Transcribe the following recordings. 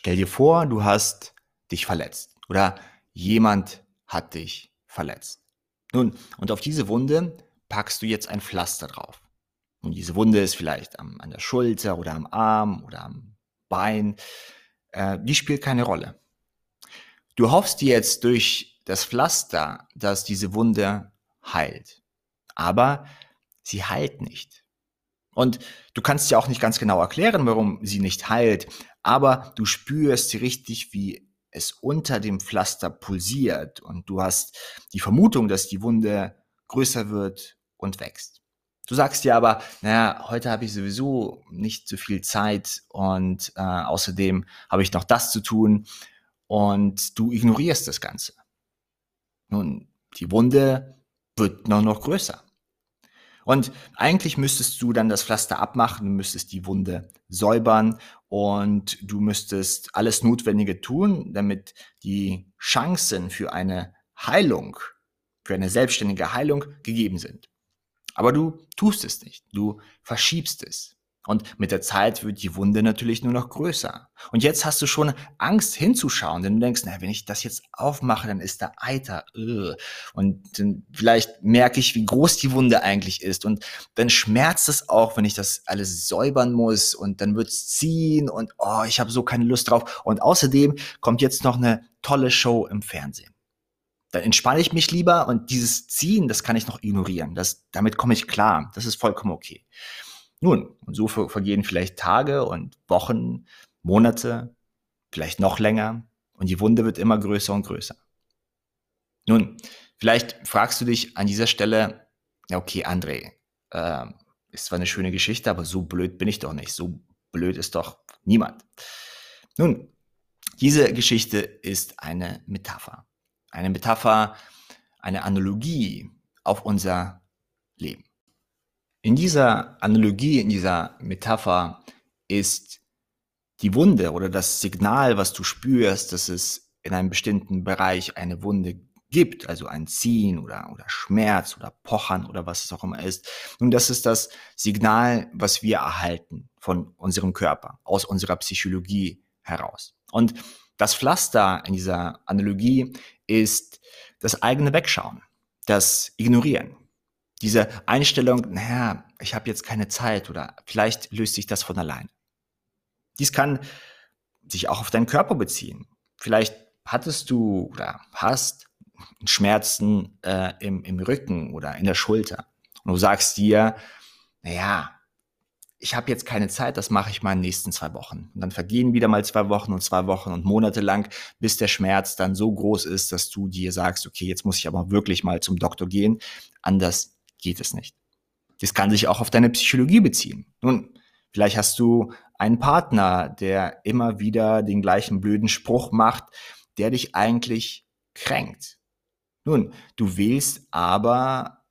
stell dir vor, du hast dich verletzt oder jemand hat dich verletzt. Nun, und auf diese Wunde packst du jetzt ein Pflaster drauf. Und diese Wunde ist vielleicht am, an der Schulter oder am Arm oder am Bein. Äh, die spielt keine Rolle. Du hoffst jetzt durch das Pflaster, dass diese Wunde heilt. Aber sie heilt nicht. Und du kannst dir auch nicht ganz genau erklären, warum sie nicht heilt, aber du spürst richtig, wie es unter dem Pflaster pulsiert und du hast die Vermutung, dass die Wunde größer wird und wächst. Du sagst dir aber, naja, heute habe ich sowieso nicht so viel Zeit und äh, außerdem habe ich noch das zu tun und du ignorierst das Ganze. Nun, die Wunde wird noch, noch größer. Und eigentlich müsstest du dann das Pflaster abmachen, müsstest die Wunde säubern und du müsstest alles Notwendige tun, damit die Chancen für eine Heilung, für eine selbstständige Heilung gegeben sind. Aber du tust es nicht, du verschiebst es. Und mit der Zeit wird die Wunde natürlich nur noch größer. Und jetzt hast du schon Angst hinzuschauen, denn du denkst, na, wenn ich das jetzt aufmache, dann ist da Eiter. Und dann vielleicht merke ich, wie groß die Wunde eigentlich ist. Und dann schmerzt es auch, wenn ich das alles säubern muss. Und dann wird es ziehen und oh, ich habe so keine Lust drauf. Und außerdem kommt jetzt noch eine tolle Show im Fernsehen. Dann entspanne ich mich lieber und dieses Ziehen, das kann ich noch ignorieren. Das, damit komme ich klar. Das ist vollkommen okay. Nun, und so vergehen vielleicht Tage und Wochen, Monate, vielleicht noch länger und die Wunde wird immer größer und größer. Nun, vielleicht fragst du dich an dieser Stelle, ja okay, André, äh, ist zwar eine schöne Geschichte, aber so blöd bin ich doch nicht. So blöd ist doch niemand. Nun, diese Geschichte ist eine Metapher. Eine Metapher, eine Analogie auf unser Leben. In dieser Analogie, in dieser Metapher ist die Wunde oder das Signal, was du spürst, dass es in einem bestimmten Bereich eine Wunde gibt, also ein Ziehen oder, oder Schmerz oder Pochern oder was es auch immer ist. Nun, das ist das Signal, was wir erhalten von unserem Körper, aus unserer Psychologie heraus. Und das Pflaster in dieser Analogie ist das eigene Wegschauen, das Ignorieren, diese Einstellung, naja, ich habe jetzt keine Zeit oder vielleicht löst sich das von allein. Dies kann sich auch auf deinen Körper beziehen. Vielleicht hattest du oder hast Schmerzen äh, im, im Rücken oder in der Schulter. Und du sagst dir, naja, ich habe jetzt keine Zeit, das mache ich mal in den nächsten zwei Wochen. Und dann vergehen wieder mal zwei Wochen und zwei Wochen und Monate lang, bis der Schmerz dann so groß ist, dass du dir sagst, okay, jetzt muss ich aber wirklich mal zum Doktor gehen. Anders geht es nicht. Das kann sich auch auf deine Psychologie beziehen. Nun, vielleicht hast du einen Partner, der immer wieder den gleichen blöden Spruch macht, der dich eigentlich kränkt. Nun, du willst aber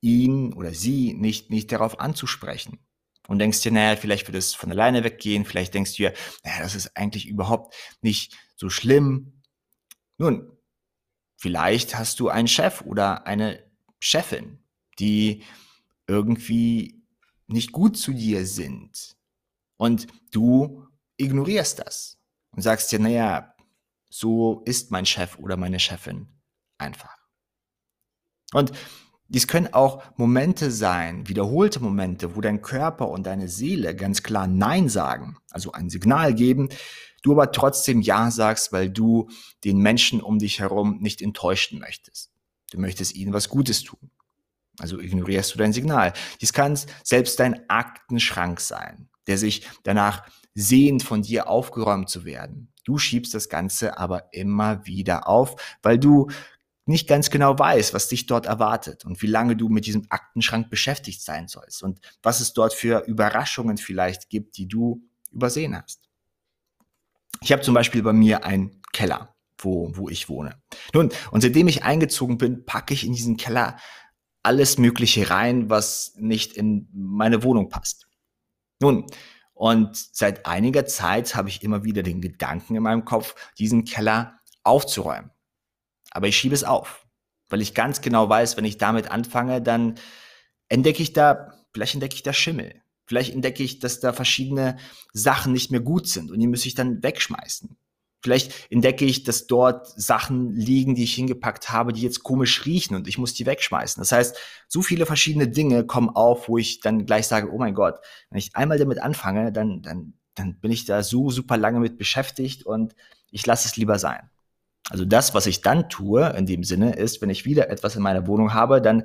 ihn oder sie nicht, nicht darauf anzusprechen. Und denkst dir, naja, vielleicht wird es von alleine weggehen, vielleicht denkst du dir, naja, das ist eigentlich überhaupt nicht so schlimm. Nun, vielleicht hast du einen Chef oder eine Chefin, die irgendwie nicht gut zu dir sind. Und du ignorierst das und sagst dir, naja, so ist mein Chef oder meine Chefin einfach. Und dies können auch Momente sein, wiederholte Momente, wo dein Körper und deine Seele ganz klar Nein sagen, also ein Signal geben, du aber trotzdem Ja sagst, weil du den Menschen um dich herum nicht enttäuschen möchtest. Du möchtest ihnen was Gutes tun. Also ignorierst du dein Signal. Dies kann selbst dein Aktenschrank sein, der sich danach sehnt, von dir aufgeräumt zu werden. Du schiebst das Ganze aber immer wieder auf, weil du nicht ganz genau weißt, was dich dort erwartet und wie lange du mit diesem Aktenschrank beschäftigt sein sollst und was es dort für Überraschungen vielleicht gibt, die du übersehen hast. Ich habe zum Beispiel bei mir einen Keller, wo, wo ich wohne. Nun, und seitdem ich eingezogen bin, packe ich in diesen Keller alles Mögliche rein, was nicht in meine Wohnung passt. Nun, und seit einiger Zeit habe ich immer wieder den Gedanken in meinem Kopf, diesen Keller aufzuräumen. Aber ich schiebe es auf, weil ich ganz genau weiß, wenn ich damit anfange, dann entdecke ich da, vielleicht entdecke ich da Schimmel. Vielleicht entdecke ich, dass da verschiedene Sachen nicht mehr gut sind und die muss ich dann wegschmeißen. Vielleicht entdecke ich, dass dort Sachen liegen, die ich hingepackt habe, die jetzt komisch riechen und ich muss die wegschmeißen. Das heißt, so viele verschiedene Dinge kommen auf, wo ich dann gleich sage, oh mein Gott, wenn ich einmal damit anfange, dann, dann, dann bin ich da so super lange mit beschäftigt und ich lasse es lieber sein. Also das, was ich dann tue, in dem Sinne, ist, wenn ich wieder etwas in meiner Wohnung habe, dann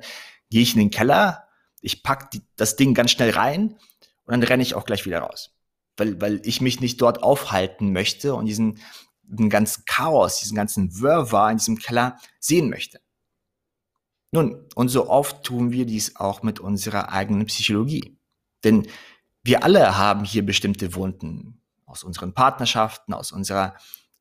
gehe ich in den Keller, ich packe das Ding ganz schnell rein und dann renne ich auch gleich wieder raus. Weil, weil ich mich nicht dort aufhalten möchte und diesen, den ganzen Chaos, diesen ganzen Wirrwarr in diesem Keller sehen möchte. Nun, und so oft tun wir dies auch mit unserer eigenen Psychologie. Denn wir alle haben hier bestimmte Wunden aus unseren Partnerschaften, aus unserer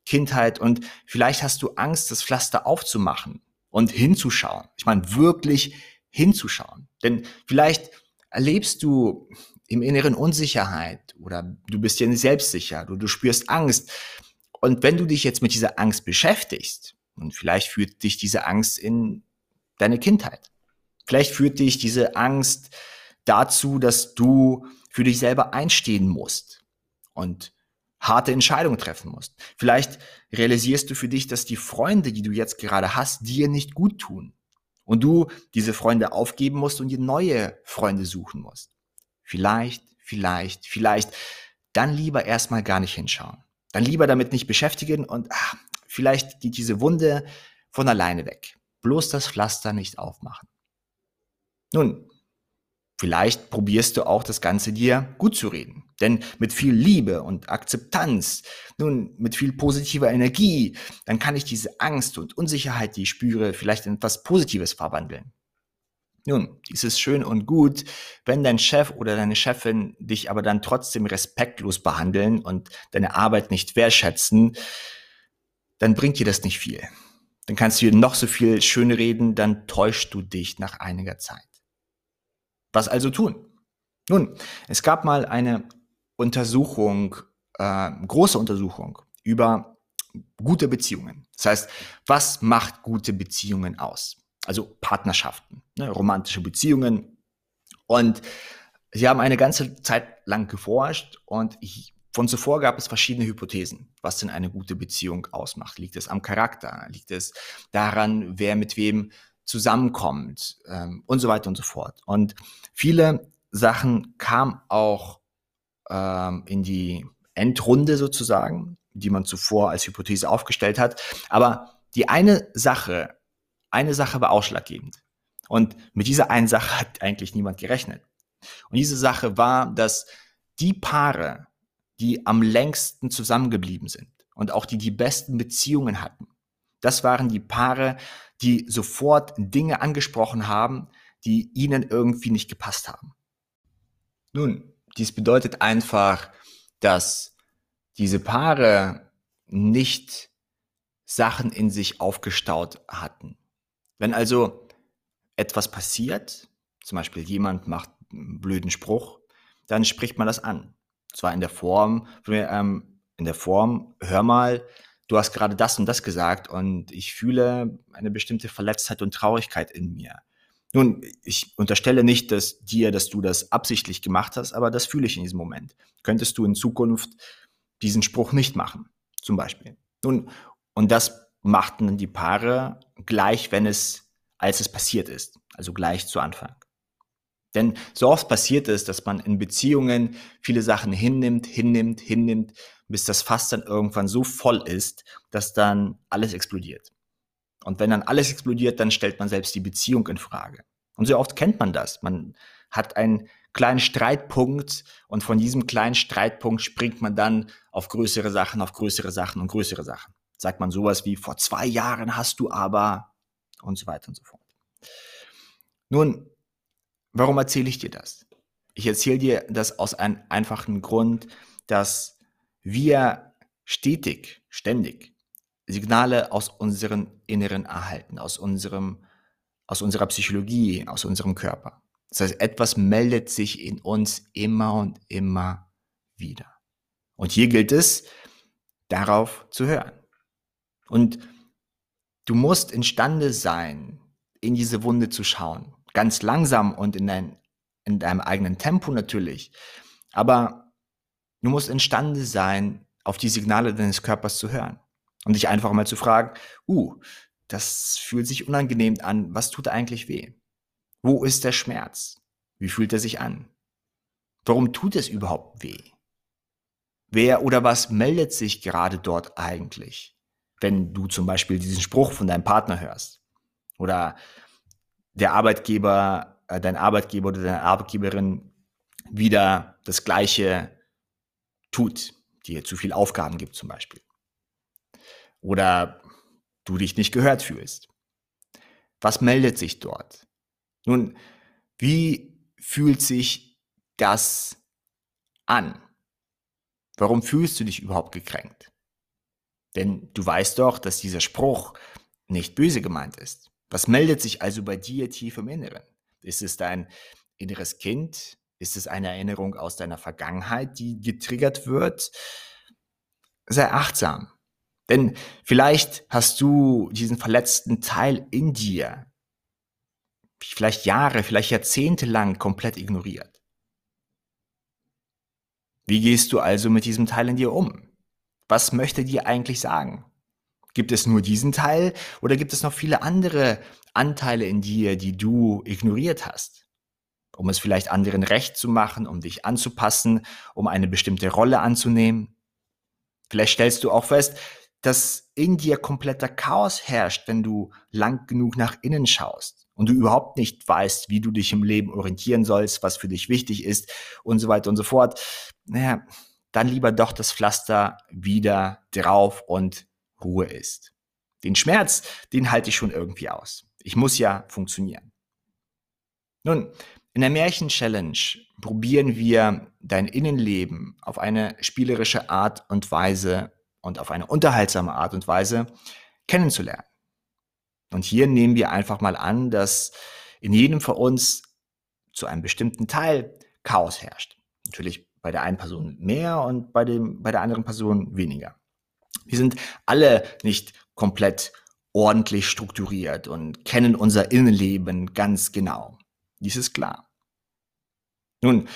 Kindheit und vielleicht hast du Angst, das Pflaster aufzumachen und hinzuschauen. Ich meine, wirklich hinzuschauen. Denn vielleicht erlebst du im Inneren Unsicherheit oder du bist dir nicht selbstsicher, du, du spürst Angst und wenn du dich jetzt mit dieser Angst beschäftigst, und vielleicht führt dich diese Angst in deine Kindheit. Vielleicht führt dich diese Angst dazu, dass du für dich selber einstehen musst und harte Entscheidungen treffen musst. Vielleicht realisierst du für dich, dass die Freunde, die du jetzt gerade hast, dir nicht gut tun und du diese Freunde aufgeben musst und dir neue Freunde suchen musst. Vielleicht, vielleicht, vielleicht, dann lieber erstmal gar nicht hinschauen dann lieber damit nicht beschäftigen und ach, vielleicht geht diese Wunde von alleine weg. Bloß das Pflaster nicht aufmachen. Nun, vielleicht probierst du auch das Ganze dir gut zu reden. Denn mit viel Liebe und Akzeptanz, nun, mit viel positiver Energie, dann kann ich diese Angst und Unsicherheit, die ich spüre, vielleicht in etwas Positives verwandeln. Nun, ist schön und gut, wenn dein Chef oder deine Chefin dich aber dann trotzdem respektlos behandeln und deine Arbeit nicht wertschätzen, dann bringt dir das nicht viel. Dann kannst du dir noch so viel schön reden, dann täuschst du dich nach einiger Zeit. Was also tun? Nun, es gab mal eine Untersuchung, äh, große Untersuchung über gute Beziehungen. Das heißt, was macht gute Beziehungen aus? Also Partnerschaften, ne, romantische Beziehungen. Und sie haben eine ganze Zeit lang geforscht und ich, von zuvor gab es verschiedene Hypothesen, was denn eine gute Beziehung ausmacht. Liegt es am Charakter? Liegt es daran, wer mit wem zusammenkommt ähm, und so weiter und so fort. Und viele Sachen kamen auch ähm, in die Endrunde sozusagen, die man zuvor als Hypothese aufgestellt hat. Aber die eine Sache, eine Sache war ausschlaggebend. Und mit dieser einen Sache hat eigentlich niemand gerechnet. Und diese Sache war, dass die Paare, die am längsten zusammengeblieben sind und auch die die besten Beziehungen hatten, das waren die Paare, die sofort Dinge angesprochen haben, die ihnen irgendwie nicht gepasst haben. Nun, dies bedeutet einfach, dass diese Paare nicht Sachen in sich aufgestaut hatten. Wenn also etwas passiert, zum Beispiel jemand macht einen blöden Spruch, dann spricht man das an. Zwar in der Form, ähm, in der Form, hör mal, du hast gerade das und das gesagt und ich fühle eine bestimmte Verletztheit und Traurigkeit in mir. Nun, ich unterstelle nicht, dass dir, dass du das absichtlich gemacht hast, aber das fühle ich in diesem Moment. Könntest du in Zukunft diesen Spruch nicht machen, zum Beispiel. Nun, und das machten die Paare gleich, wenn es, als es passiert ist, also gleich zu Anfang. Denn so oft passiert es, dass man in Beziehungen viele Sachen hinnimmt, hinnimmt, hinnimmt, bis das Fass dann irgendwann so voll ist, dass dann alles explodiert. Und wenn dann alles explodiert, dann stellt man selbst die Beziehung in Frage. Und so oft kennt man das. Man hat einen kleinen Streitpunkt und von diesem kleinen Streitpunkt springt man dann auf größere Sachen, auf größere Sachen und größere Sachen sagt man sowas wie, vor zwei Jahren hast du aber und so weiter und so fort. Nun, warum erzähle ich dir das? Ich erzähle dir das aus einem einfachen Grund, dass wir stetig, ständig Signale aus unserem Inneren erhalten, aus unserem, aus unserer Psychologie, aus unserem Körper. Das heißt, etwas meldet sich in uns immer und immer wieder. Und hier gilt es, darauf zu hören. Und du musst imstande sein, in diese Wunde zu schauen. Ganz langsam und in ein in deinem eigenen Tempo natürlich. Aber du musst imstande sein, auf die Signale deines Körpers zu hören und dich einfach mal zu fragen, uh, das fühlt sich unangenehm an, was tut eigentlich weh? Wo ist der Schmerz? Wie fühlt er sich an? Warum tut es überhaupt weh? Wer oder was meldet sich gerade dort eigentlich, wenn du zum Beispiel diesen Spruch von deinem Partner hörst? Oder der Arbeitgeber, äh, dein Arbeitgeber oder deine Arbeitgeberin wieder das Gleiche tut, dir zu viel Aufgaben gibt zum Beispiel. Oder du dich nicht gehört fühlst. Was meldet sich dort? Nun, wie fühlt sich das an? Warum fühlst du dich überhaupt gekränkt? Denn du weißt doch, dass dieser Spruch nicht böse gemeint ist. Was meldet sich also bei dir tief im Inneren? Ist es dein inneres Kind? Ist es eine Erinnerung aus deiner Vergangenheit, die getriggert wird? Sei achtsam. Denn vielleicht hast du diesen verletzten Teil in dir vielleicht Jahre, vielleicht Jahrzehnte lang komplett ignoriert. Wie gehst du also mit diesem Teil in dir um? Was möchte dir eigentlich sagen? Gibt es nur diesen Teil oder gibt es noch viele andere Anteile in dir, die du ignoriert hast? Um es vielleicht anderen recht zu machen, um dich anzupassen, um eine bestimmte Rolle anzunehmen? Vielleicht stellst du auch fest, dass in dir kompletter Chaos herrscht, wenn du lang genug nach innen schaust und du überhaupt nicht weißt, wie du dich im Leben orientieren sollst, was für dich wichtig ist und so weiter und so fort. Naja, dann lieber doch das Pflaster wieder drauf und Ruhe ist. Den Schmerz, den halte ich schon irgendwie aus. Ich muss ja funktionieren. Nun, in der Märchen-Challenge probieren wir dein Innenleben auf eine spielerische Art und Weise und auf eine unterhaltsame Art und Weise kennenzulernen. Und hier nehmen wir einfach mal an, dass in jedem von uns zu einem bestimmten Teil Chaos herrscht. Natürlich bei der einen Person mehr und bei, dem, bei der anderen Person weniger. Wir sind alle nicht komplett ordentlich strukturiert und kennen unser Innenleben ganz genau. Dies ist klar. Nun,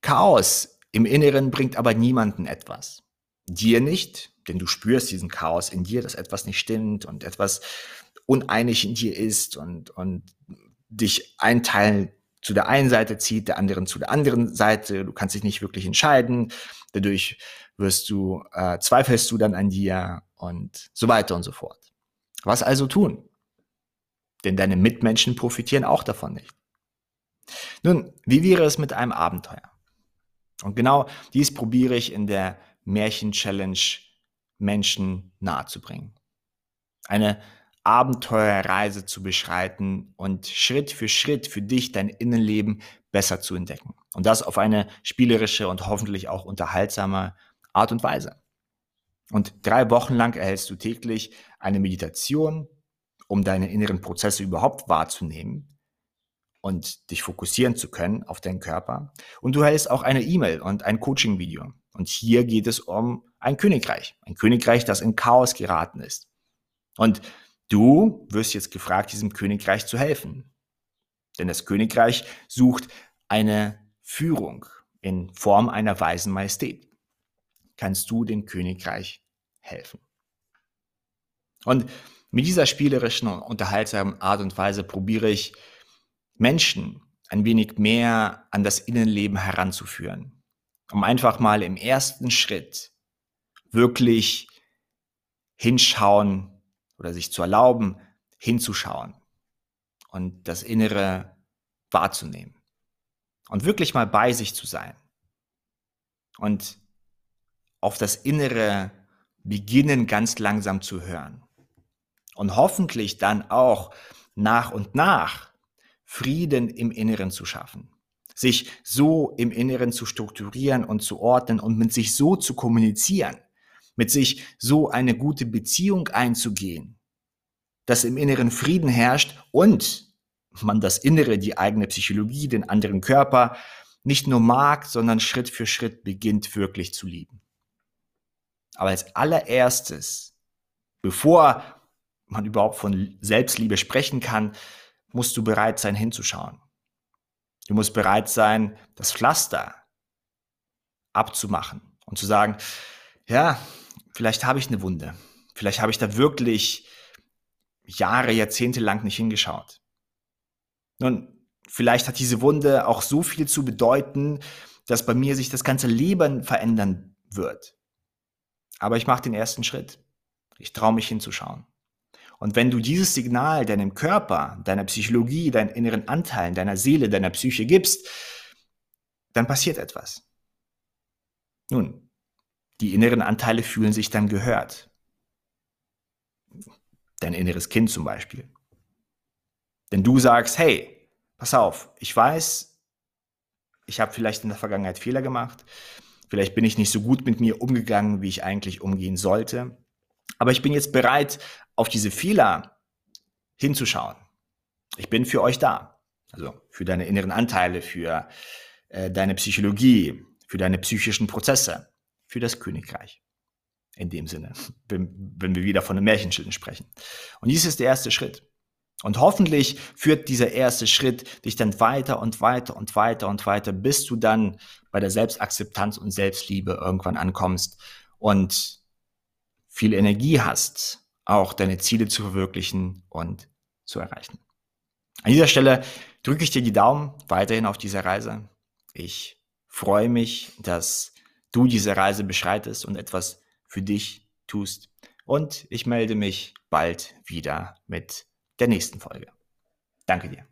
Chaos im Inneren bringt aber niemanden etwas. Dir nicht, denn du spürst diesen Chaos in dir, dass etwas nicht stimmt und etwas uneinig in dir ist und, und dich ein Teil zu der einen Seite zieht, der anderen zu der anderen Seite. Du kannst dich nicht wirklich entscheiden. Dadurch wirst du, äh, zweifelst du dann an dir und so weiter und so fort. Was also tun? Denn deine Mitmenschen profitieren auch davon nicht. Nun, wie wäre es mit einem Abenteuer? Und genau dies probiere ich in der Märchen-Challenge Menschen nahezubringen. Eine Abenteuerreise zu beschreiten und Schritt für Schritt für dich dein Innenleben besser zu entdecken. Und das auf eine spielerische und hoffentlich auch unterhaltsame Art und Weise. Und drei Wochen lang erhältst du täglich eine Meditation, um deine inneren Prozesse überhaupt wahrzunehmen und dich fokussieren zu können auf deinen Körper. Und du erhältst auch eine E-Mail und ein Coaching-Video. Und hier geht es um ein Königreich. Ein Königreich, das in Chaos geraten ist. Und du wirst jetzt gefragt, diesem Königreich zu helfen. Denn das Königreich sucht eine Führung in Form einer weisen Majestät kannst du dem Königreich helfen. Und mit dieser spielerischen und unterhaltsamen Art und Weise probiere ich Menschen ein wenig mehr an das Innenleben heranzuführen, um einfach mal im ersten Schritt wirklich hinschauen oder sich zu erlauben, hinzuschauen und das Innere wahrzunehmen und wirklich mal bei sich zu sein und auf das Innere beginnen ganz langsam zu hören. Und hoffentlich dann auch nach und nach Frieden im Inneren zu schaffen. Sich so im Inneren zu strukturieren und zu ordnen und mit sich so zu kommunizieren. Mit sich so eine gute Beziehung einzugehen. Dass im Inneren Frieden herrscht und man das Innere, die eigene Psychologie, den anderen Körper nicht nur mag, sondern Schritt für Schritt beginnt wirklich zu lieben. Aber als allererstes, bevor man überhaupt von Selbstliebe sprechen kann, musst du bereit sein hinzuschauen. Du musst bereit sein, das Pflaster abzumachen und zu sagen, ja, vielleicht habe ich eine Wunde. Vielleicht habe ich da wirklich Jahre, Jahrzehnte lang nicht hingeschaut. Nun, vielleicht hat diese Wunde auch so viel zu bedeuten, dass bei mir sich das ganze Leben verändern wird. Aber ich mache den ersten Schritt. Ich traue mich hinzuschauen. Und wenn du dieses Signal deinem Körper, deiner Psychologie, deinen inneren Anteilen, deiner Seele, deiner Psyche gibst, dann passiert etwas. Nun, die inneren Anteile fühlen sich dann gehört. Dein inneres Kind zum Beispiel. Denn du sagst, hey, pass auf, ich weiß, ich habe vielleicht in der Vergangenheit Fehler gemacht, vielleicht bin ich nicht so gut mit mir umgegangen, wie ich eigentlich umgehen sollte, aber ich bin jetzt bereit, auf diese Fehler hinzuschauen. Ich bin für euch da. Also für deine inneren Anteile, für äh, deine Psychologie, für deine psychischen Prozesse, für das Königreich. In dem Sinne, wenn, wenn wir wieder von einem Märchenschild sprechen. Und dies ist der erste Schritt. Und hoffentlich führt dieser erste Schritt dich dann weiter und weiter und weiter und weiter, bis du dann bei der Selbstakzeptanz und Selbstliebe irgendwann ankommst und viel Energie hast, auch deine Ziele zu verwirklichen und zu erreichen. An dieser Stelle drücke ich dir die Daumen weiterhin auf dieser Reise. Ich freue mich, dass du diese Reise beschreitest und etwas für dich tust. Und ich melde mich bald wieder mit der nächsten Folge. Danke dir.